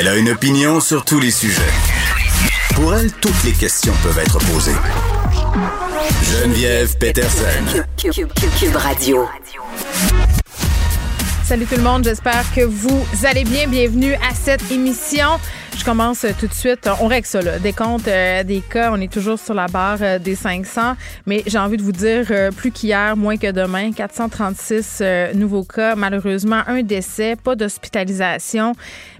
Elle a une opinion sur tous les sujets. Pour elle, toutes les questions peuvent être posées. Geneviève Peterson. Cube Radio. Salut tout le monde, j'espère que vous allez bien. Bienvenue à cette émission. Je commence tout de suite. On règle ça, là. Des comptes, euh, des cas, on est toujours sur la barre euh, des 500. Mais j'ai envie de vous dire, euh, plus qu'hier, moins que demain, 436 nouveaux cas. Malheureusement, un décès, pas d'hospitalisation.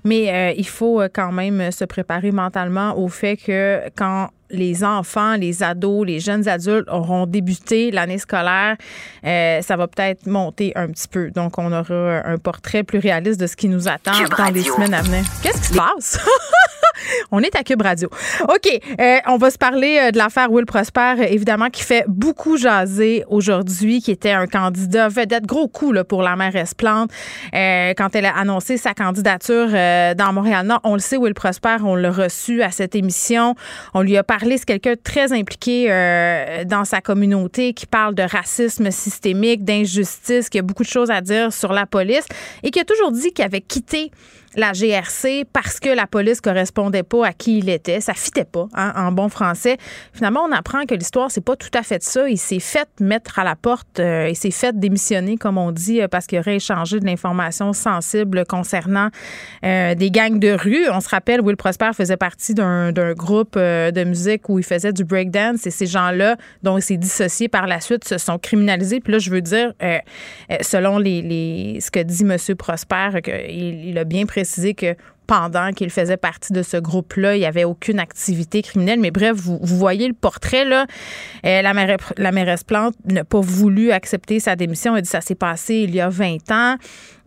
Mais il faut quand même se préparer mentalement au fait que quand les enfants, les ados, les jeunes adultes auront débuté l'année scolaire, euh, ça va peut-être monter un petit peu. Donc, on aura un portrait plus réaliste de ce qui nous attend dans les semaines à venir. Qu'est-ce qui se passe? on est à Cube Radio. OK, euh, on va se parler euh, de l'affaire Will Prosper, évidemment, qui fait beaucoup jaser aujourd'hui, qui était un candidat vedette, gros coup là, pour la mairesse Plante quand elle a annoncé sa candidature dans Montréal-Nord. On le sait, Will Prosper, on l'a reçu à cette émission. On lui a parlé c'est quelqu'un très impliqué euh, dans sa communauté, qui parle de racisme systémique, d'injustice, qui a beaucoup de choses à dire sur la police et qui a toujours dit qu'il avait quitté la GRC parce que la police correspondait pas à qui il était. Ça fitait pas, hein, en bon français. Finalement, on apprend que l'histoire, c'est pas tout à fait ça. Il s'est fait mettre à la porte, euh, il s'est fait démissionner, comme on dit, euh, parce qu'il aurait échangé de l'information sensible concernant euh, des gangs de rue. On se rappelle, Will Prosper faisait partie d'un groupe de musique où il faisait du breakdance et ces gens-là, dont il s'est dissocié par la suite, se sont criminalisés. Puis là, je veux dire, selon les, ce que dit M. Prosper, il, il a bien précisé que pendant qu'il faisait partie de ce groupe-là, il n'y avait aucune activité criminelle. Mais bref, vous, voyez le portrait, là. Euh, la, mairesse, la mairesse Plante n'a pas voulu accepter sa démission. Elle dit ça s'est passé il y a 20 ans.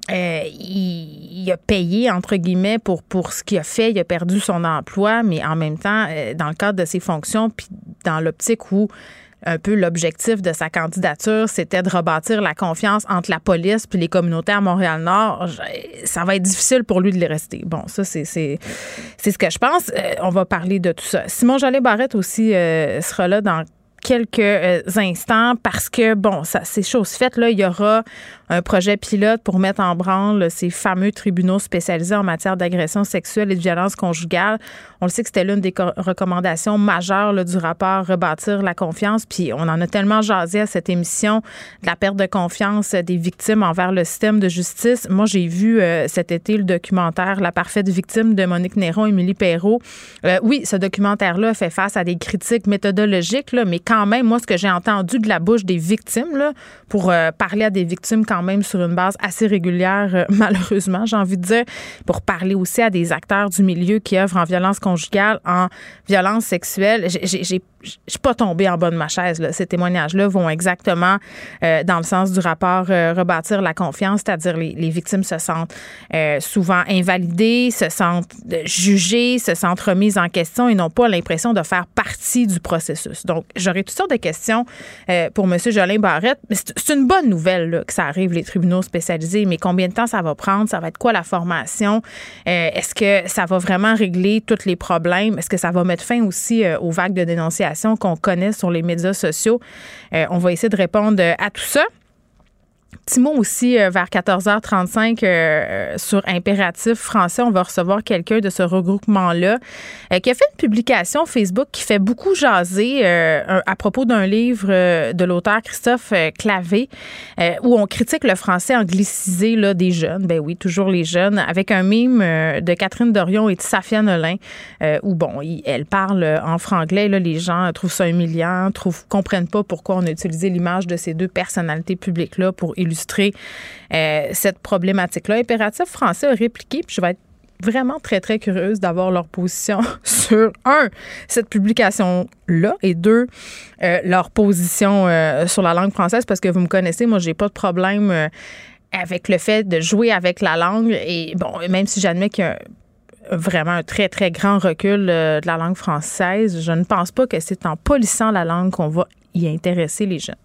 Euh, il, a payé, entre guillemets, pour, pour ce qu'il a fait. Il a perdu son emploi, mais en même temps, euh, dans le cadre de ses fonctions, puis dans l'optique où un peu l'objectif de sa candidature, c'était de rebâtir la confiance entre la police puis les communautés à Montréal-Nord. Ça va être difficile pour lui de les rester. Bon, ça, c'est, ce que je pense. Euh, on va parler de tout ça. Simon Jallet-Barrette aussi euh, sera là dans quelques euh, instants parce que, bon, ça, c'est chose faite. Là, il y aura un projet pilote pour mettre en branle ces fameux tribunaux spécialisés en matière d'agression sexuelle et de violence conjugale. On le sait que c'était l'une des recommandations majeures du rapport Rebâtir la confiance. Puis on en a tellement jasé à cette émission de la perte de confiance des victimes envers le système de justice. Moi, j'ai vu euh, cet été le documentaire La parfaite victime de Monique Néron, Émilie Perrault. Euh, oui, ce documentaire-là fait face à des critiques méthodologiques, là, mais quand même, moi, ce que j'ai entendu de la bouche des victimes, pour euh, parler à des victimes quand même sur une base assez régulière, euh, malheureusement, j'ai envie de dire, pour parler aussi à des acteurs du milieu qui œuvrent en violence conjugale, en violence sexuelle. J'ai je suis pas tombée en bas de ma chaise. Ces témoignages-là vont exactement euh, dans le sens du rapport euh, rebâtir la confiance, c'est-à-dire les, les, victimes se sentent euh, souvent invalidées, se sentent jugées, se sentent remises en question et n'ont pas l'impression de faire partie du processus. Donc, j'aurais toutes sortes de questions pour M. Jolin Barrette. C'est une bonne nouvelle que ça arrive, les tribunaux spécialisés, mais combien de temps ça va prendre? Ça va être quoi la formation? Est-ce que ça va vraiment régler tous les problèmes? Est-ce que ça va mettre fin aussi aux vagues de dénonciation? Qu'on connaît sur les médias sociaux. Euh, on va essayer de répondre à tout ça. Petit mot aussi euh, vers 14h35 euh, sur Impératif français. On va recevoir quelqu'un de ce regroupement-là euh, qui a fait une publication Facebook qui fait beaucoup jaser à propos d'un livre de l'auteur Christophe Clavé où on critique le français anglicisé là, des jeunes. Ben oui, toujours les jeunes, avec un mime de Catherine Dorion et de Safia Nolin où, bon, elle parle en franglais. Là, les gens trouvent ça humiliant, trouvent, comprennent pas pourquoi on a utilisé l'image de ces deux personnalités publiques-là pour illustrer euh, cette problématique-là. Impératif français a répliqué, puis je vais être vraiment très, très curieuse d'avoir leur position sur, un, cette publication-là, et deux, euh, leur position euh, sur la langue française, parce que vous me connaissez, moi, j'ai pas de problème avec le fait de jouer avec la langue. Et bon, même si j'admets qu'il y a vraiment un très, très grand recul de la langue française, je ne pense pas que c'est en polissant la langue qu'on va y intéresser les jeunes.